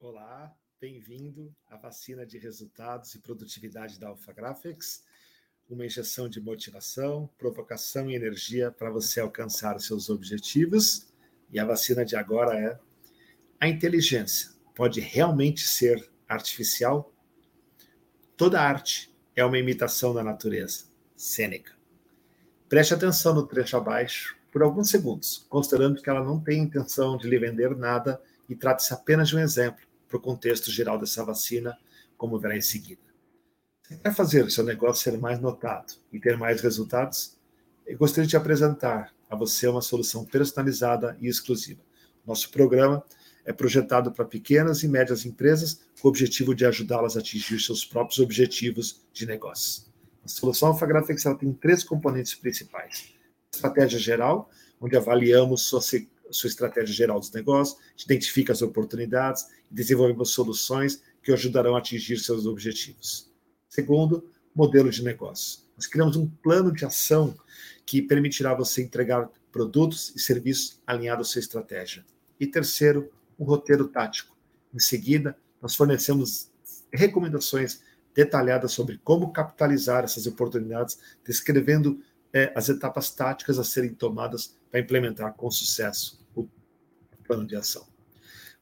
Olá, bem-vindo à vacina de resultados e produtividade da Alpha Graphics, uma injeção de motivação, provocação e energia para você alcançar seus objetivos. E a vacina de agora é: a inteligência pode realmente ser artificial? Toda arte é uma imitação da natureza. Sêneca. Preste atenção no trecho abaixo por alguns segundos, considerando que ela não tem intenção de lhe vender nada e trata-se apenas de um exemplo para o contexto geral dessa vacina, como verá em seguida. Se quer fazer o seu negócio ser mais notado e ter mais resultados, eu gostaria de apresentar a você uma solução personalizada e exclusiva. Nosso programa é projetado para pequenas e médias empresas com o objetivo de ajudá-las a atingir seus próprios objetivos de negócio. A solução AlphaGraphics tem três componentes principais. Estratégia geral, onde avaliamos sua sua estratégia geral dos negócios, identifica as oportunidades e desenvolvemos soluções que ajudarão a atingir seus objetivos. Segundo, modelo de negócio. Nós criamos um plano de ação que permitirá você entregar produtos e serviços alinhados à sua estratégia. E terceiro, um roteiro tático. Em seguida, nós fornecemos recomendações detalhadas sobre como capitalizar essas oportunidades, descrevendo é, as etapas táticas a serem tomadas para implementar com sucesso o plano de ação.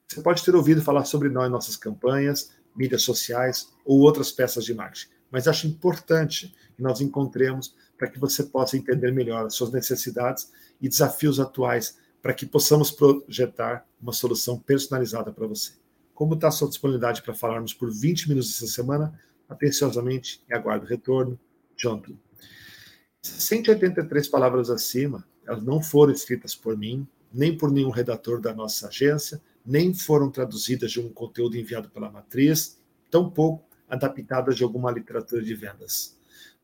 Você pode ter ouvido falar sobre nós nossas campanhas, mídias sociais ou outras peças de marketing, mas acho importante que nós encontremos para que você possa entender melhor as suas necessidades e desafios atuais para que possamos projetar uma solução personalizada para você. Como está a sua disponibilidade para falarmos por 20 minutos essa semana? Atenciosamente e aguardo o retorno. John 183 palavras acima, elas não foram escritas por mim, nem por nenhum redator da nossa agência, nem foram traduzidas de um conteúdo enviado pela matriz, tampouco adaptadas de alguma literatura de vendas.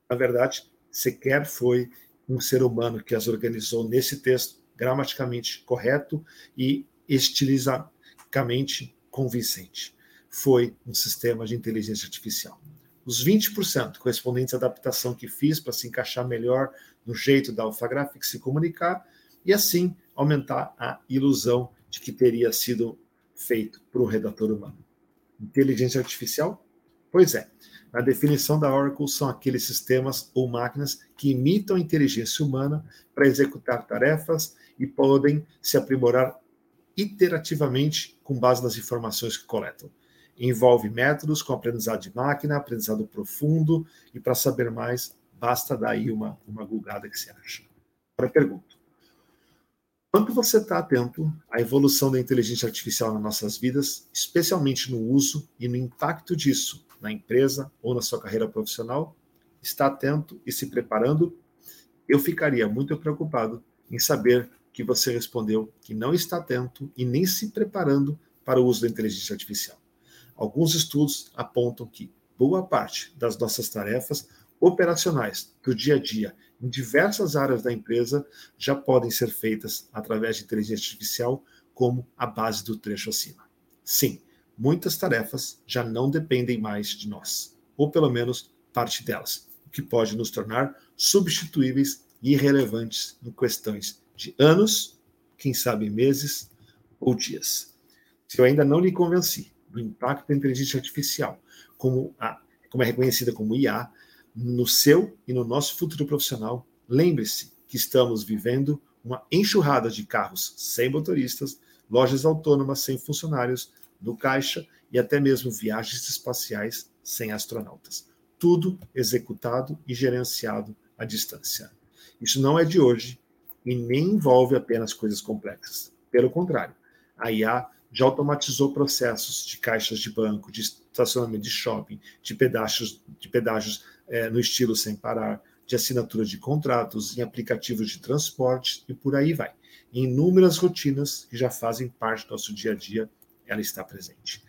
Na verdade, sequer foi um ser humano que as organizou nesse texto gramaticamente correto e estilizadamente convincente. Foi um sistema de inteligência artificial os 20% correspondentes à adaptação que fiz para se encaixar melhor no jeito da AlphaGraphics se comunicar e assim aumentar a ilusão de que teria sido feito por um redator humano. Inteligência artificial? Pois é. Na definição da Oracle, são aqueles sistemas ou máquinas que imitam a inteligência humana para executar tarefas e podem se aprimorar iterativamente com base nas informações que coletam. Envolve métodos com aprendizado de máquina, aprendizado profundo, e para saber mais, basta dar aí uma, uma gulgada que você acha. Agora pergunto: quanto você está atento à evolução da inteligência artificial nas nossas vidas, especialmente no uso e no impacto disso na empresa ou na sua carreira profissional? Está atento e se preparando? Eu ficaria muito preocupado em saber que você respondeu que não está atento e nem se preparando para o uso da inteligência artificial. Alguns estudos apontam que boa parte das nossas tarefas operacionais do dia a dia em diversas áreas da empresa já podem ser feitas através de inteligência artificial, como a base do trecho acima. Sim, muitas tarefas já não dependem mais de nós, ou pelo menos parte delas, o que pode nos tornar substituíveis e irrelevantes em questões de anos, quem sabe meses ou dias. Se eu ainda não lhe convenci do impacto da inteligência artificial, como, a, como é reconhecida como IA, no seu e no nosso futuro profissional, lembre-se que estamos vivendo uma enxurrada de carros sem motoristas, lojas autônomas sem funcionários, no caixa e até mesmo viagens espaciais sem astronautas. Tudo executado e gerenciado à distância. Isso não é de hoje e nem envolve apenas coisas complexas. Pelo contrário, a IA já automatizou processos de caixas de banco, de estacionamento de shopping, de pedágios, de pedágios é, no estilo sem parar, de assinatura de contratos, em aplicativos de transporte e por aí vai. Em inúmeras rotinas que já fazem parte do nosso dia a dia, ela está presente.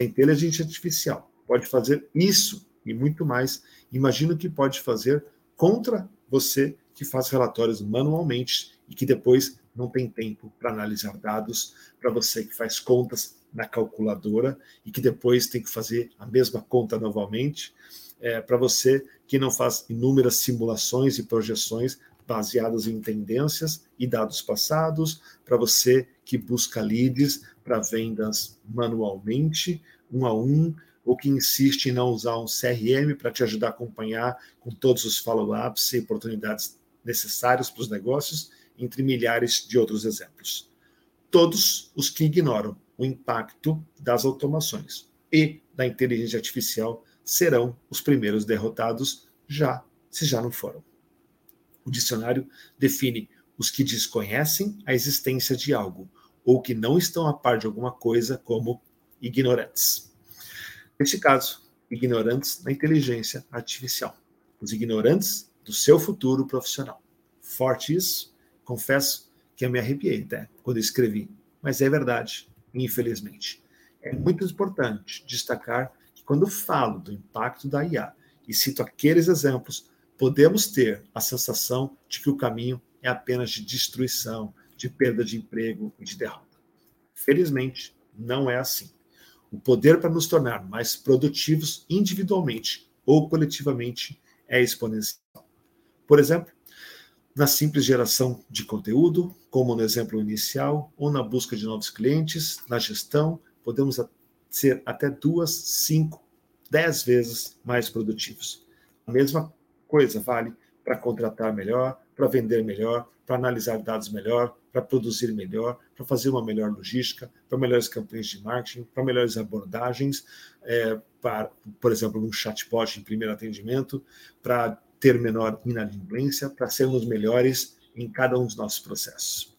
A inteligência artificial pode fazer isso e muito mais. Imagina o que pode fazer contra você que faz relatórios manualmente e que depois não tem tempo para analisar dados, para você que faz contas na calculadora e que depois tem que fazer a mesma conta novamente, é, para você que não faz inúmeras simulações e projeções baseadas em tendências e dados passados, para você que busca leads para vendas manualmente, um a um, ou que insiste em não usar um CRM para te ajudar a acompanhar com todos os follow-ups e oportunidades necessários para os negócios, entre milhares de outros exemplos. Todos os que ignoram o impacto das automações e da inteligência artificial serão os primeiros derrotados, já se já não foram. O dicionário define os que desconhecem a existência de algo ou que não estão a par de alguma coisa como ignorantes. Neste caso, ignorantes da inteligência artificial. Os ignorantes do seu futuro profissional. Forte isso, confesso que eu me arrepiei até quando escrevi, mas é verdade, infelizmente. É muito importante destacar que quando falo do impacto da IA e cito aqueles exemplos, podemos ter a sensação de que o caminho é apenas de destruição, de perda de emprego e de derrota. Felizmente, não é assim. O poder para nos tornar mais produtivos individualmente ou coletivamente é exponencial. Por exemplo, na simples geração de conteúdo, como no exemplo inicial, ou na busca de novos clientes, na gestão, podemos ser até duas, cinco, dez vezes mais produtivos. A mesma coisa vale para contratar melhor, para vender melhor, para analisar dados melhor, para produzir melhor, para fazer uma melhor logística, para melhores campanhas de marketing, para melhores abordagens, é, para, por exemplo, um chatbot em primeiro atendimento, para ter menor inadimplência, para sermos melhores em cada um dos nossos processos.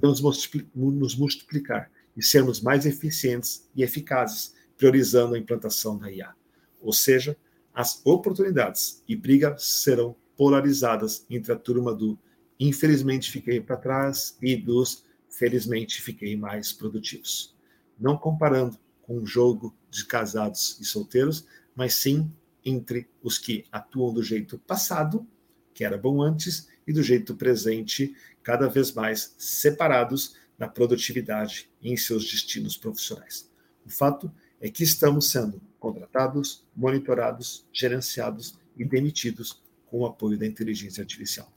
Nos multiplicar e sermos mais eficientes e eficazes, priorizando a implantação da IA. Ou seja, as oportunidades e brigas serão polarizadas entre a turma do infelizmente fiquei para trás e dos felizmente fiquei mais produtivos. Não comparando com um jogo de casados e solteiros, mas sim entre os que atuam do jeito passado, que era bom antes, e do jeito presente, cada vez mais separados na produtividade e em seus destinos profissionais. O fato é que estamos sendo contratados, monitorados, gerenciados e demitidos com o apoio da inteligência artificial.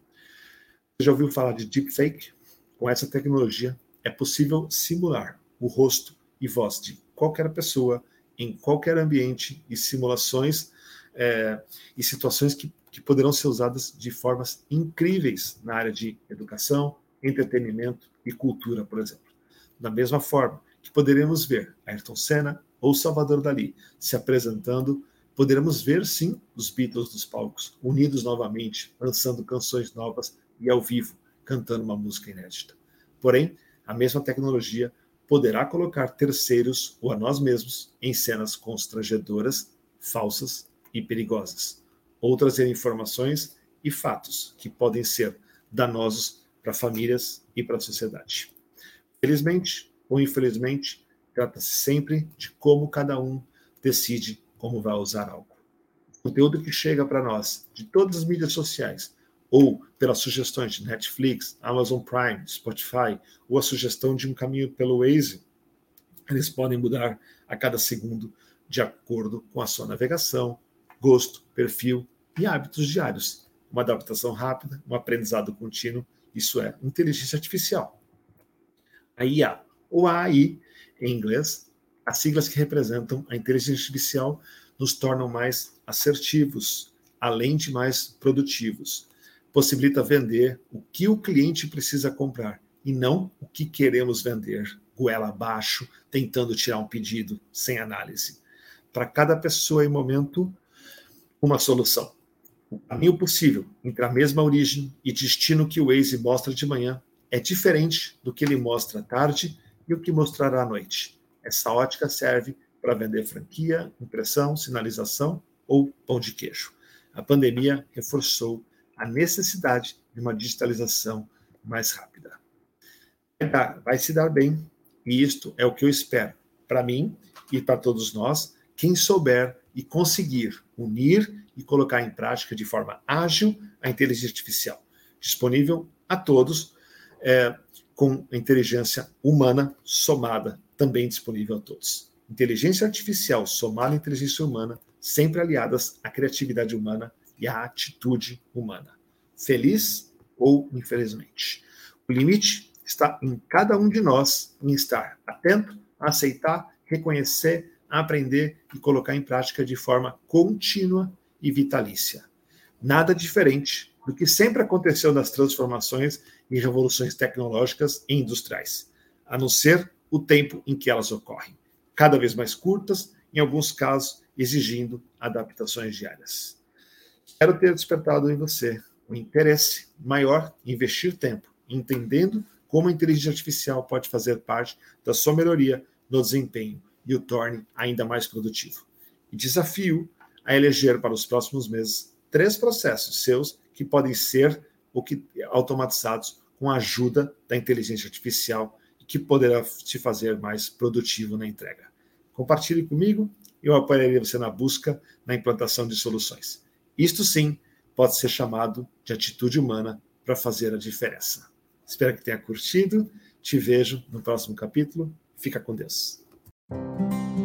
Você já ouviu falar de deepfake? Com essa tecnologia, é possível simular o rosto e voz de qualquer pessoa em qualquer ambiente e simulações é, e situações que, que poderão ser usadas de formas incríveis na área de educação, entretenimento e cultura, por exemplo. Da mesma forma que poderemos ver Ayrton Senna, ou Salvador Dali se apresentando, poderemos ver sim os Beatles dos palcos, unidos novamente, lançando canções novas e ao vivo, cantando uma música inédita. Porém, a mesma tecnologia poderá colocar terceiros ou a nós mesmos em cenas constrangedoras, falsas e perigosas, ou trazer informações e fatos que podem ser danosos para famílias e para a sociedade. Felizmente ou infelizmente, Trata-se sempre de como cada um decide como vai usar algo. O conteúdo que chega para nós de todas as mídias sociais, ou pelas sugestões de Netflix, Amazon Prime, Spotify, ou a sugestão de um caminho pelo Waze, eles podem mudar a cada segundo de acordo com a sua navegação, gosto, perfil e hábitos diários. Uma adaptação rápida, um aprendizado contínuo, isso é inteligência artificial. A IA, ou a AI, em inglês, as siglas que representam a inteligência artificial nos tornam mais assertivos, além de mais produtivos. Possibilita vender o que o cliente precisa comprar e não o que queremos vender, goela abaixo, tentando tirar um pedido sem análise. Para cada pessoa e momento, uma solução. O caminho possível entre a mesma origem e destino que o Waze mostra de manhã é diferente do que ele mostra à tarde e o que mostrará à noite. Essa ótica serve para vender franquia, impressão, sinalização ou pão de queijo. A pandemia reforçou a necessidade de uma digitalização mais rápida. Vai se dar bem, e isto é o que eu espero para mim e para todos nós, quem souber e conseguir unir e colocar em prática de forma ágil a inteligência artificial, disponível a todos, é, com a inteligência humana somada, também disponível a todos. Inteligência artificial somada à inteligência humana, sempre aliadas à criatividade humana e à atitude humana. Feliz ou infelizmente. O limite está em cada um de nós em estar atento, aceitar, reconhecer, aprender e colocar em prática de forma contínua e vitalícia. Nada diferente do que sempre aconteceu nas transformações e revoluções tecnológicas e industriais, a não ser o tempo em que elas ocorrem, cada vez mais curtas, em alguns casos exigindo adaptações diárias. Espero ter despertado em você o interesse maior em investir tempo, entendendo como a inteligência artificial pode fazer parte da sua melhoria no desempenho e o torne ainda mais produtivo. E desafio a eleger para os próximos meses três processos seus que podem ser ou que automatizados com a ajuda da inteligência artificial e que poderá te fazer mais produtivo na entrega. Compartilhe comigo, eu apoiarei você na busca na implantação de soluções. Isto sim pode ser chamado de atitude humana para fazer a diferença. Espero que tenha curtido. Te vejo no próximo capítulo. Fica com Deus. Thank you.